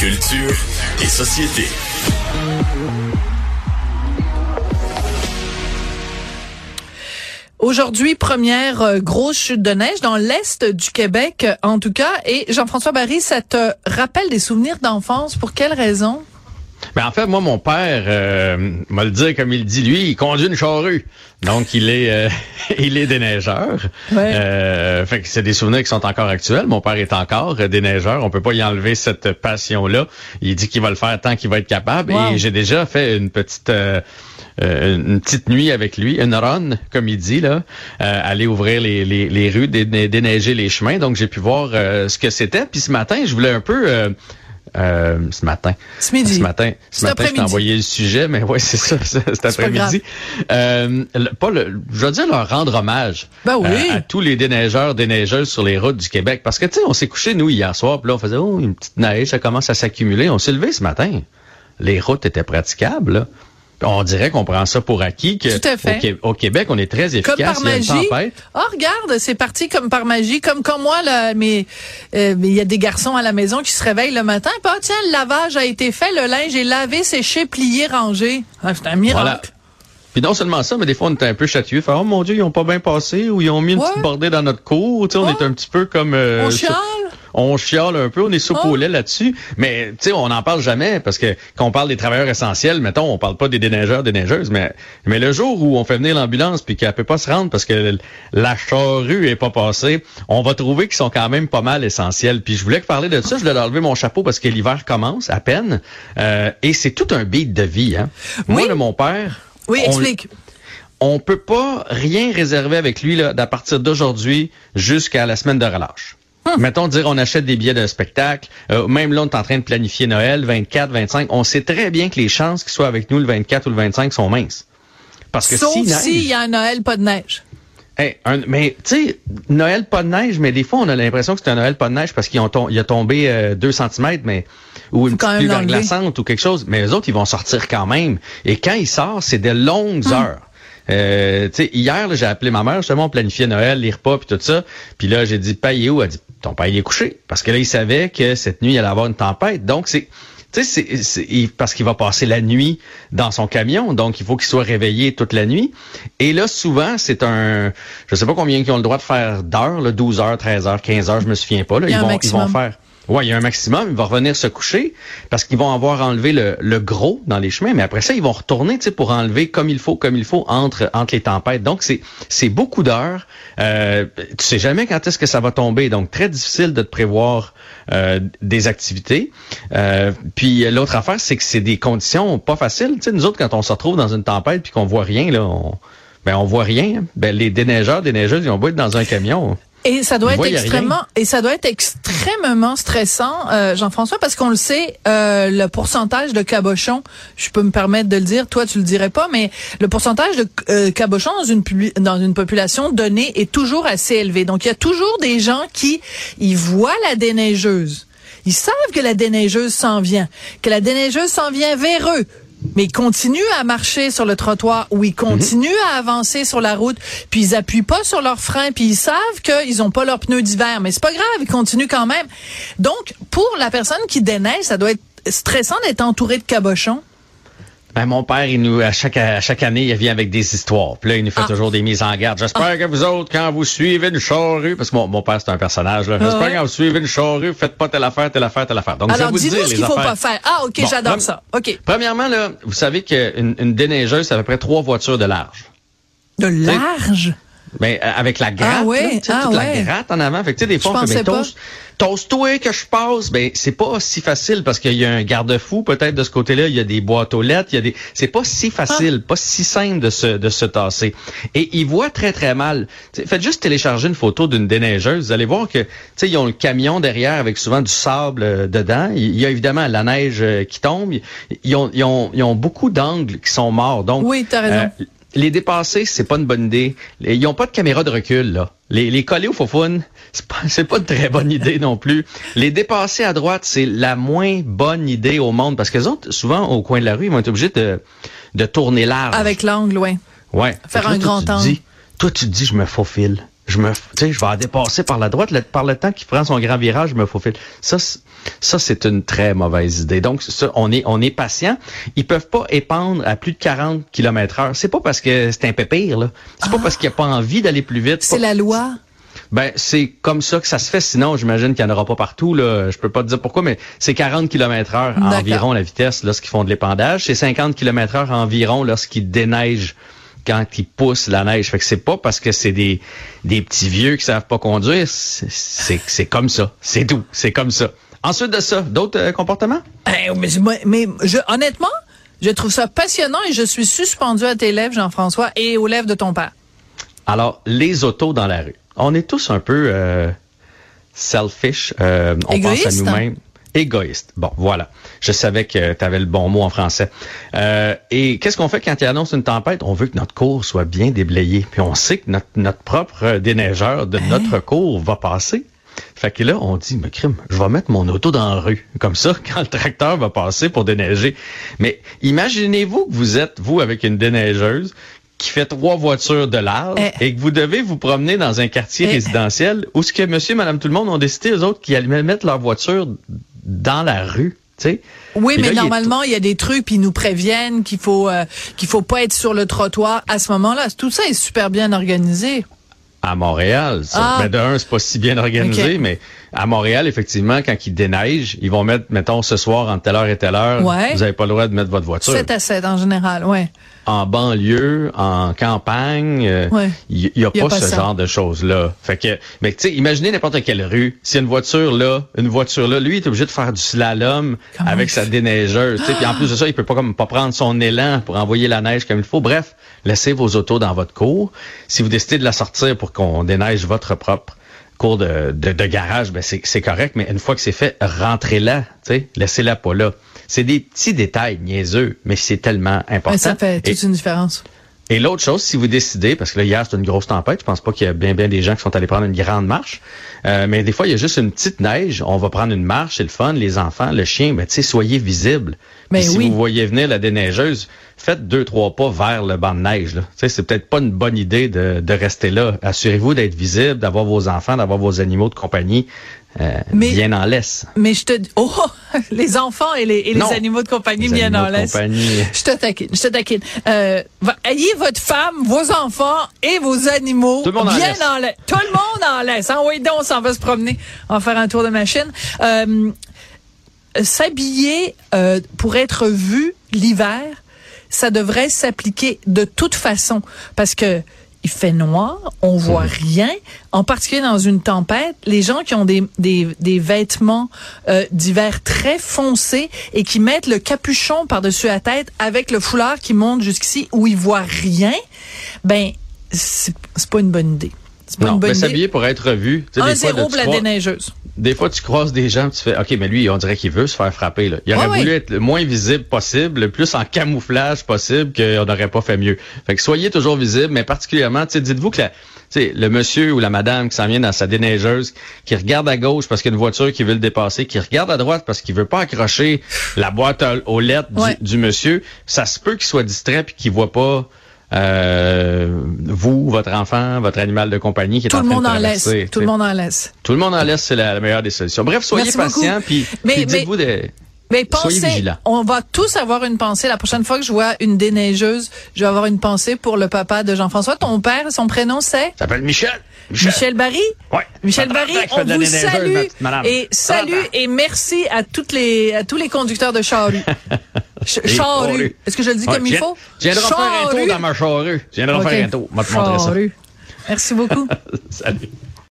Culture et société. Aujourd'hui, première euh, grosse chute de neige dans l'est du Québec, euh, en tout cas. Et Jean-François Barry, ça te rappelle des souvenirs d'enfance? Pour quelle raison? Ben en fait, moi, mon père, euh, m'a le dire comme il dit, lui, il conduit une charrue. Donc, il est euh, il est déneigeur. Ouais. Euh, fait que c'est des souvenirs qui sont encore actuels. Mon père est encore euh, déneigeur. On peut pas y enlever cette passion-là. Il dit qu'il va le faire tant qu'il va être capable. Wow. Et j'ai déjà fait une petite euh, euh, une petite nuit avec lui, une run, comme il dit, là, euh, aller ouvrir les, les, les rues, dé- déneiger les chemins. Donc, j'ai pu voir euh, ce que c'était. Puis ce matin, je voulais un peu... euh, ce matin. Ce midi. Ce matin, ce matin, je t'ai envoyé le sujet, mais ouais, c'est ça, cet après-midi. Euh, le- pas le, je veux dire leur rendre hommage Ben oui. euh, à tous les déneigeurs, déneigeuses sur les routes du Québec. Parce que, tu sais, on s'est couché, nous, hier soir, puis là, on faisait, oh, une petite neige, ça commence à s'accumuler. On s'est levé ce matin. Les routes étaient praticables, là. On dirait qu'on prend ça pour acquis que Tout à fait. Au, Qué- au Québec, on est très Comme efficace. par Il y a une magie. Oh, regarde, c'est parti comme par magie. Comme comme moi, là, mais euh, mais il y a des garçons à la maison qui se réveillent le matin. Puis, ah, tiens, le lavage a été fait, le linge est lavé, séché, plié, rangé. Ah, c'est un miracle. Voilà. Puis non seulement ça, mais des fois, on était un peu chatouilleux. Fait, oh mon Dieu, ils ont pas bien passé ou ils ont mis une Ouais. petite bordée dans notre cour. Tu sais, on est un petit peu comme... euh, On chiale. On chiale un peu, on est soupe Oh. là-dessus, mais tu sais, on n'en parle jamais parce que quand on parle des travailleurs essentiels, mettons, on parle pas des déneigeurs, déneigeuses, mais mais le jour où on fait venir l'ambulance puis qu'elle peut pas se rendre parce que la charrue est pas passée, on va trouver qu'ils sont quand même pas mal essentiels. Puis je voulais parler de ça, je voulais leur lever mon chapeau parce que l'hiver commence à peine euh, et c'est tout un beat de vie. Hein. Moi, de mon père, Oui, on- explique. on peut pas rien réserver avec lui là, d'à partir d'aujourd'hui jusqu'à la semaine de relâche. Mettons dire on achète des billets de spectacle, euh, même là on est en train de planifier Noël 24, 25, on sait très bien que les chances qu'il soit avec nous le 24 ou le 25 sont minces. Parce que Sauf si s'il y a un Noël, pas de neige. Hey, un- mais tu sais, Noël pas de neige, mais des fois on a l'impression que c'est un Noël pas de neige parce qu'il a tombé 2 cm, mais ou une petite pluie verglaçante ou quelque chose. Mais les autres, ils vont sortir quand même. Et quand ils sortent, c'est de longues Hum. heures. Euh, tu sais, hier, là, j'ai appelé ma mère, justement, on planifiait Noël, les repas, puis tout ça. Puis là, j'ai dit, paye où? Elle dit, ton père, il est couché. Parce que là, il savait que cette nuit, il allait avoir une tempête. Donc, c'est... Tu sais, c'est- parce qu'il va passer la nuit dans son camion, donc il faut qu'il soit réveillé toute la nuit. Et là, souvent, c'est un... Je sais pas combien qui ont le droit de faire d'heures, là, 12 heures, 13 heures, 15 heures, je me souviens pas. Là, ils, vont, ils vont faire... Ouais, il y a un maximum. Il va revenir se coucher parce qu'ils vont avoir enlevé le, le gros dans les chemins, mais après ça, ils vont retourner, pour enlever comme il faut, comme il faut entre entre les tempêtes. Donc c'est beaucoup d'heures. Euh, tu sais jamais quand est-ce que ça va tomber, donc très difficile de te prévoir euh, des activités. Euh, puis l'autre affaire, c'est que c'est des conditions pas faciles. Sais, nous autres, quand on se retrouve dans une tempête puis qu'on voit rien, là, on ben on voit rien. Ben les déneigeurs, déneigeuses, ils ont beau être dans un camion. Et ça doit être extrêmement et ça doit être extrêmement stressant, euh, Jean-François, parce qu'on le sait, euh, le pourcentage de cabochons, je peux me permettre de le dire, toi tu le dirais pas, mais le pourcentage de euh, cabochons dans une dans une population donnée est toujours assez élevé. Donc il y a toujours des gens qui ils voient la déneigeuse, ils savent que la déneigeuse s'en vient, que la déneigeuse s'en vient vers eux. Mais ils continuent à marcher sur le trottoir. Ou ils continuent à avancer sur la route, puis ils appuient pas sur leurs freins, puis ils savent qu'ils ont pas leurs pneus d'hiver, mais c'est pas grave, ils continuent quand même. Donc, pour la personne qui déneige, ça doit être stressant d'être entouré de cabochons. Ben, mon père, il nous, à chaque, à chaque année, il vient avec des histoires. Puis là, il nous fait Ah. toujours des mises en garde. J'espère que vous autres, quand vous suivez une charrue, parce que mon, mon père, c'est un personnage, là. J'espère ouais. que quand vous suivez une charrue, faites pas telle affaire, telle affaire, telle affaire. Donc, je vais Alors, vous dis-nous dire ce qu'il faut affaires. pas faire. Ah, OK, Bon, j'adore ça. OK. Premièrement, là, vous savez qu'une une déneigeuse, c'est à peu près trois voitures de large. De large? Ben, euh, avec la gratte, Ah ouais, là, ah toute ouais. la gratte en avant. Fait que, tu sais, des fois, on fait, ben, pas. toast, toast-toi que je passe. Ben, c'est pas si facile parce qu'il y a un garde-fou, peut-être, de ce côté-là. Il y a des boîtes aux lettres. Il y a des, c'est pas si facile, Ah. pas si simple de se, de se tasser. Et ils voient très, très mal. Tu sais, faites juste télécharger une photo d'une déneigeuse. Vous allez voir que, tu sais, ils ont le camion derrière avec souvent du sable euh, dedans. Il y a évidemment la neige euh, qui tombe. Ils ont, ils ont, ils ont beaucoup d'angles qui sont morts. Donc, Oui, t'as raison. euh, les dépasser, c'est pas une bonne idée. Ils ont pas de caméra de recul, là. Les, les coller au faux c'est pas, c'est pas une très bonne idée non plus. Les dépasser à droite, c'est la moins bonne idée au monde parce que les autres, souvent, au coin de la rue, ils vont être obligés de, de tourner large. Avec l'angle, ouais. Ouais. Faire là, un grand angle. dis- Toi, tu te dis, je me faufile. Je me, tu sais, je vais en dépasser par la droite, le, par le temps qu'il prend son grand virage, je me faufile. Ça, ça, c'est une très mauvaise idée. Donc, ça, on est, on est patient. Ils peuvent pas épandre à plus de 40 km heure. C'est pas parce que c'est un pépire, là. C'est pas parce qu'il a pas envie d'aller plus vite. C'est la loi. Ben, c'est comme ça que ça se fait. Sinon, j'imagine qu'il n'y en aura pas partout. Là. Je peux pas te dire pourquoi, mais c'est 40 km heure environ la vitesse lorsqu'ils font de l'épandage. C'est 50 km heure environ lorsqu'ils déneigent quand ils poussent la neige. Fait que c'est pas parce que c'est des, des petits vieux qui savent pas conduire. C'est, c'est comme ça. C'est tout. C'est comme ça. Ensuite de ça, d'autres euh, comportements? Eh, mais, mais je, honnêtement, je trouve ça passionnant et je suis suspendu à tes lèvres, Jean-François, et aux lèvres de ton père. Alors, les autos dans la rue on est tous un peu euh, selfish. Euh, on pense à nous-mêmes. Égoïste. Bon, voilà. Je savais que tu avais le bon mot en français. Euh, et qu'est-ce qu'on fait quand il annonce une tempête? On veut que notre cours soit bien déblayé. Puis on sait que notre, notre propre déneigeur de hein? notre cours va passer. Fait que là, on dit, mais crime, je vais mettre mon auto dans la rue. Comme ça, quand le tracteur va passer pour déneiger. Mais imaginez-vous que vous êtes, vous, avec une déneigeuse, qui fait trois voitures de large eh. et que vous devez vous promener dans un quartier eh. résidentiel où ce que monsieur, madame, tout le monde ont décidé, eux autres, qu'ils allaient mettre leur voiture dans la rue. sais. Oui, mais normalement, il y a des trucs, puis ils nous préviennent qu'il faut euh, qu'il faut pas être sur le trottoir à ce moment-là. Tout ça est super bien organisé. À Montréal, ça. Ah. Ben, de un, c'est pas si bien organisé, mais à Montréal, effectivement, quand ils déneigent, ils vont mettre, mettons, ce soir, entre telle heure et telle heure, vous n'avez pas le droit de mettre votre voiture. 7 à 7 en général, ouais en banlieue, en campagne, il euh, y, a, pas, ce genre de choses-là. Fait que, mais tu sais, imaginez n'importe quelle rue. S'il y a une voiture là, une voiture là, lui il est obligé de faire du slalom avec sa déneigeuse. Puis en plus de ça, il peut pas comme pas prendre son élan pour envoyer la neige comme il faut. Bref, laissez vos autos dans votre cour. Si vous décidez de la sortir pour qu'on déneige votre propre cours de, de, garage, ben c'est correct, mais une fois que c'est fait, rentrez-la, laissez-la pas là. C'est des petits détails niaiseux, mais c'est tellement important. ça fait toute une différence. Et l'autre chose, si vous décidez, parce que là, hier, c'est une grosse tempête, je pense pas qu'il y a bien, bien des gens qui sont allés prendre une grande marche, euh, mais des fois, il y a juste une petite neige, on va prendre une marche, c'est le fun, les enfants, le chien, ben, tu sais, soyez visibles. Mais si vous voyez venir la déneigeuse, faites deux, trois pas vers le banc de neige. Là. C'est peut-être pas une bonne idée de, de rester là. Assurez-vous d'être visible, d'avoir vos enfants, d'avoir vos animaux de compagnie euh, bien en laisse. Mais je te oh les enfants et les, et les animaux de compagnie bien en laisse. Je te taquine, je te taquine. Euh, ayez votre femme, vos enfants et vos animaux bien en laisse. Tout le monde en laisse. Hein? Oui, donc on s'en va se promener, en faire un tour de machine. Euh, S'habiller euh, pour être vu l'hiver, ça devrait s'appliquer de toute façon parce que il fait noir, on voit mhm. rien. En particulier dans une tempête, les gens qui ont des, des, des vêtements euh, d'hiver très foncés et qui mettent le capuchon par-dessus la tête avec le foulard qui monte jusqu'ici où ils voient rien, ben c'est pas une bonne idée. non, mais s'habiller pour être vu. Un zéro la déneigeuse des fois, tu croises des gens, tu fais, OK, mais lui, on dirait qu'il veut se faire frapper. Là. Il aurait voulu être le moins visible possible, le plus en camouflage possible, qu'on n'aurait pas fait mieux. Fait que soyez toujours visible, mais particulièrement, dites-vous que la, le monsieur ou la madame qui s'en vient dans sa déneigeuse, qui regarde à gauche parce qu'il y a une voiture qui veut le dépasser, qui regarde à droite parce qu'il veut pas accrocher la boîte aux lettres du, monsieur, ça se peut qu'il soit distrait puis qu'il voit pas euh, vous, votre enfant, votre animal de compagnie qui est tout en train de traverser. Laisse, tout le monde en laisse. Tout le monde en laisse, c'est la, meilleure des solutions. Bref, soyez patient, puis, dites-vous des... Mais pensez, on va tous avoir une pensée. La prochaine fois que je vois une déneigeuse, je vais avoir une pensée pour le papa de Jean-François. Ton père, son prénom c'est? s'appelle Michel. Michel. Barry? Ouais. Michel Barry, on vous salue. Et salut et merci à toutes les, à tous les conducteurs de charrue. charrue. Est-ce que je le dis comme il faut? Je viendrai faire un tour dans ma charrue. Je viendrai faire un tour. Merci beaucoup. Salut.